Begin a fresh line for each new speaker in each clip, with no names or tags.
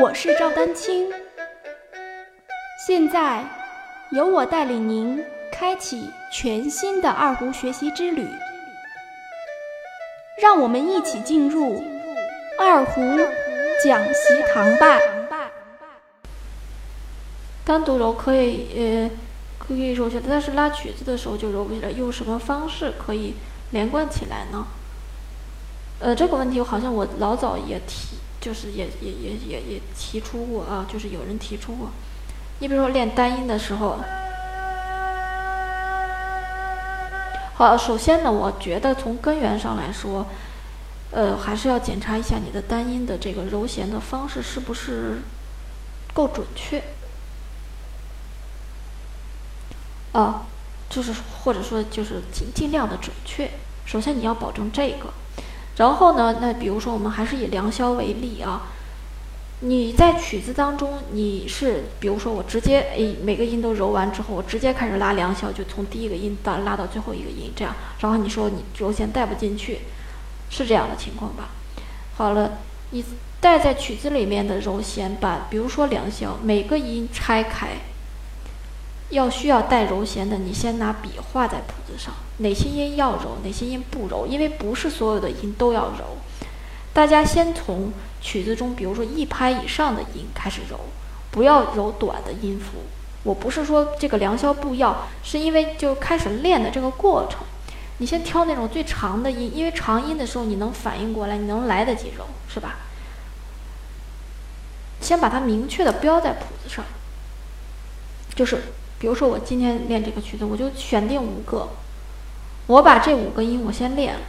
我是赵丹青，现在由我带领您开启全新的二胡学习之旅，让我们一起进入二胡讲习堂吧。
单独揉可以，呃，可以揉起来，但是拉曲子的时候就揉不起来。用什么方式可以连贯起来呢？呃，这个问题我好像我老早也提，就是也也也也也提出过啊，就是有人提出过。你比如说练单音的时候，好，首先呢，我觉得从根源上来说，呃，还是要检查一下你的单音的这个揉弦的方式是不是够准确。啊，就是或者说就是尽尽量的准确。首先你要保证这个，然后呢，那比如说我们还是以良宵为例啊。你在曲子当中，你是比如说我直接诶每个音都揉完之后，我直接开始拉良宵，就从第一个音到拉到最后一个音这样。然后你说你揉弦带不进去，是这样的情况吧？好了，你带在曲子里面的揉弦，把比如说良宵每个音拆开。要需要带揉弦的，你先拿笔画在谱子上，哪些音要揉，哪些音不揉，因为不是所有的音都要揉。大家先从曲子中，比如说一拍以上的音开始揉，不要揉短的音符。我不是说这个良宵不要，是因为就开始练的这个过程，你先挑那种最长的音，因为长音的时候你能反应过来，你能来得及揉，是吧？先把它明确的标在谱子上，就是。比如说我今天练这个曲子，我就选定五个，我把这五个音我先练了，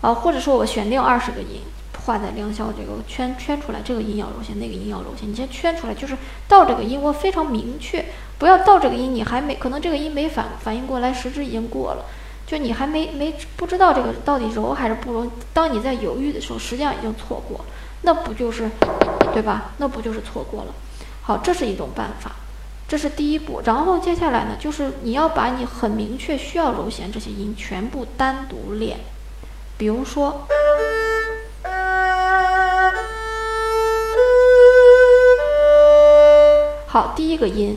啊，或者说我选定二十个音，画在良宵这个圈圈出来，这个音要揉弦，那个音要揉弦，你先圈出来，就是到这个音我非常明确，不要到这个音你还没可能这个音没反反应过来，时值已经过了，就你还没没不知道这个到底揉还是不揉，当你在犹豫的时候，实际上已经错过，那不就是对吧？那不就是错过了？好，这是一种办法。这是第一步，然后接下来呢，就是你要把你很明确需要揉弦这些音全部单独练。比如说，好，第一个音，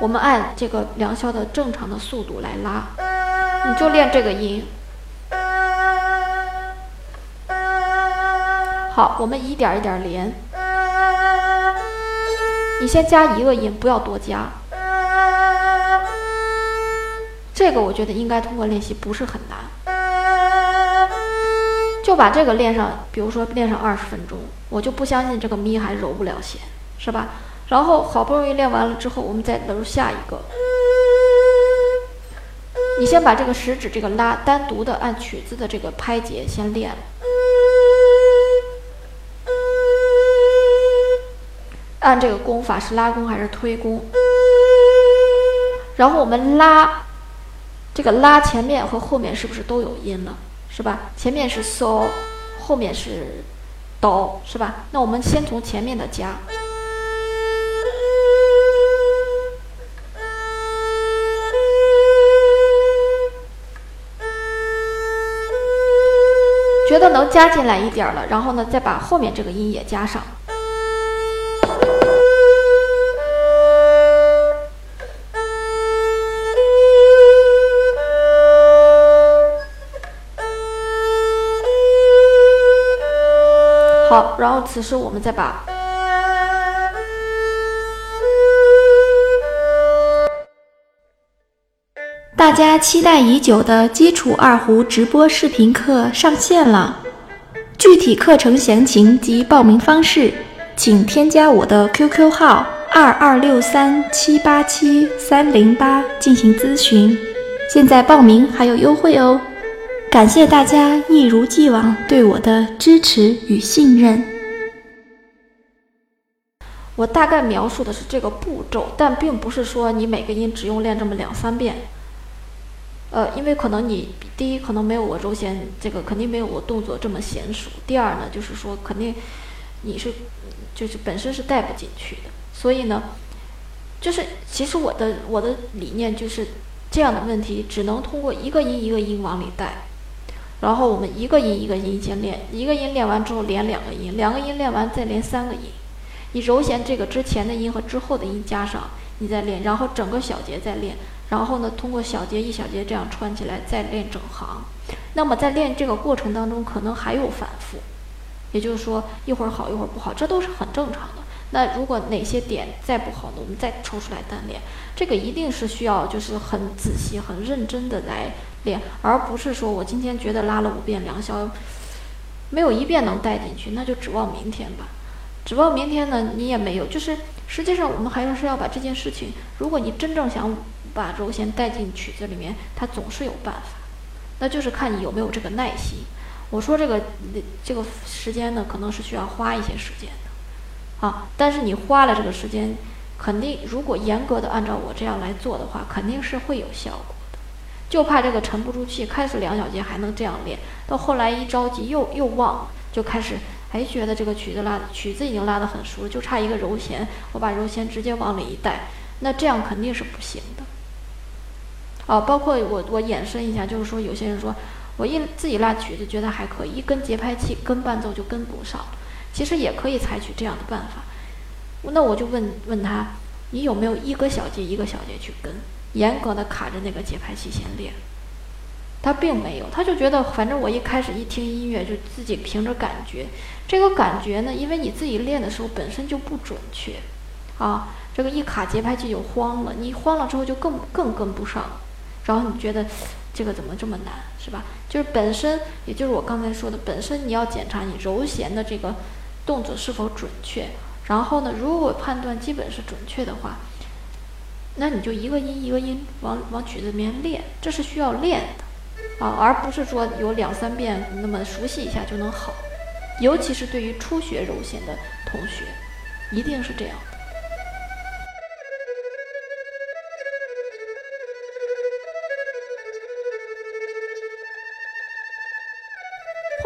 我们按这个良宵的正常的速度来拉，你就练这个音。好，我们一点一点连。你先加一个音，不要多加。这个我觉得应该通过练习不是很难，就把这个练上，比如说练上二十分钟，我就不相信这个咪还揉不了弦，是吧？然后好不容易练完了之后，我们再揉下一个。你先把这个食指这个拉单独的按曲子的这个拍节先练。按这个弓法是拉弓还是推弓？然后我们拉，这个拉前面和后面是不是都有音了？是吧？前面是嗦，后面是哆，是吧？那我们先从前面的加，觉得能加进来一点了，然后呢，再把后面这个音也加上。然后此时我们再把
大家期待已久的基础二胡直播视频课上线了。具体课程详情及报名方式，请添加我的 QQ 号二二六三七八七三零八进行咨询。现在报名还有优惠哦。感谢大家一如既往对我的支持与信任。
我大概描述的是这个步骤，但并不是说你每个音只用练这么两三遍。呃，因为可能你第一可能没有我揉弦这个肯定没有我动作这么娴熟。第二呢，就是说肯定你是就是本身是带不进去的。所以呢，就是其实我的我的理念就是这样的问题只能通过一个音一个音往里带。然后我们一个音一个音先练，一个音练完之后连两个音，两个音练完再连三个音。你揉弦这个之前的音和之后的音加上，你再练，然后整个小节再练，然后呢通过小节一小节这样串起来再练整行。那么在练这个过程当中，可能还有反复，也就是说一会儿好一会儿不好，这都是很正常的。那如果哪些点再不好呢？我们再抽出来单练，这个一定是需要就是很仔细、很认真的来练，而不是说我今天觉得拉了五遍良宵，没有一遍能带进去，那就指望明天吧。指望明天呢，你也没有。就是实际上我们还是要把这件事情，如果你真正想把柔弦带进曲子里面，它总是有办法，那就是看你有没有这个耐心。我说这个这个时间呢，可能是需要花一些时间。啊！但是你花了这个时间，肯定如果严格的按照我这样来做的话，肯定是会有效果的。就怕这个沉不住气，开始两小节还能这样练，到后来一着急又又忘了，就开始哎觉得这个曲子拉曲子已经拉得很熟了，就差一个揉弦，我把揉弦直接往里一带，那这样肯定是不行的。哦，包括我我延伸一下，就是说有些人说我一自己拉曲子觉得还可以，一跟节拍器跟伴奏就跟不上。其实也可以采取这样的办法，那我就问问他，你有没有一个小节一个小节去跟，严格的卡着那个节拍器先练？他并没有，他就觉得反正我一开始一听音乐就自己凭着感觉，这个感觉呢，因为你自己练的时候本身就不准确，啊，这个一卡节拍器就慌了，你慌了之后就更更跟不上，然后你觉得。这个怎么这么难，是吧？就是本身，也就是我刚才说的，本身你要检查你揉弦的这个动作是否准确。然后呢，如果判断基本是准确的话，那你就一个音一个音往往曲子里面练，这是需要练的啊，而不是说有两三遍那么熟悉一下就能好。尤其是对于初学揉弦的同学，一定是这样。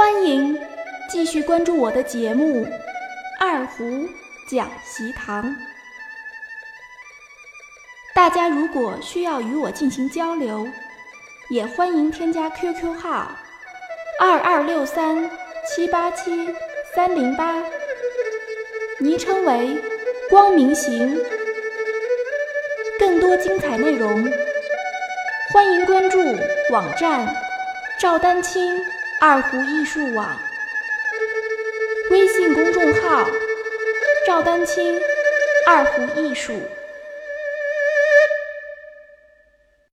欢迎继续关注我的节目《二胡讲习堂》。大家如果需要与我进行交流，也欢迎添加 QQ 号二二六三七八七三零八，昵称为“光明行”。更多精彩内容，欢迎关注网站赵丹青。二胡艺术网微信公众号：赵丹青二胡艺术。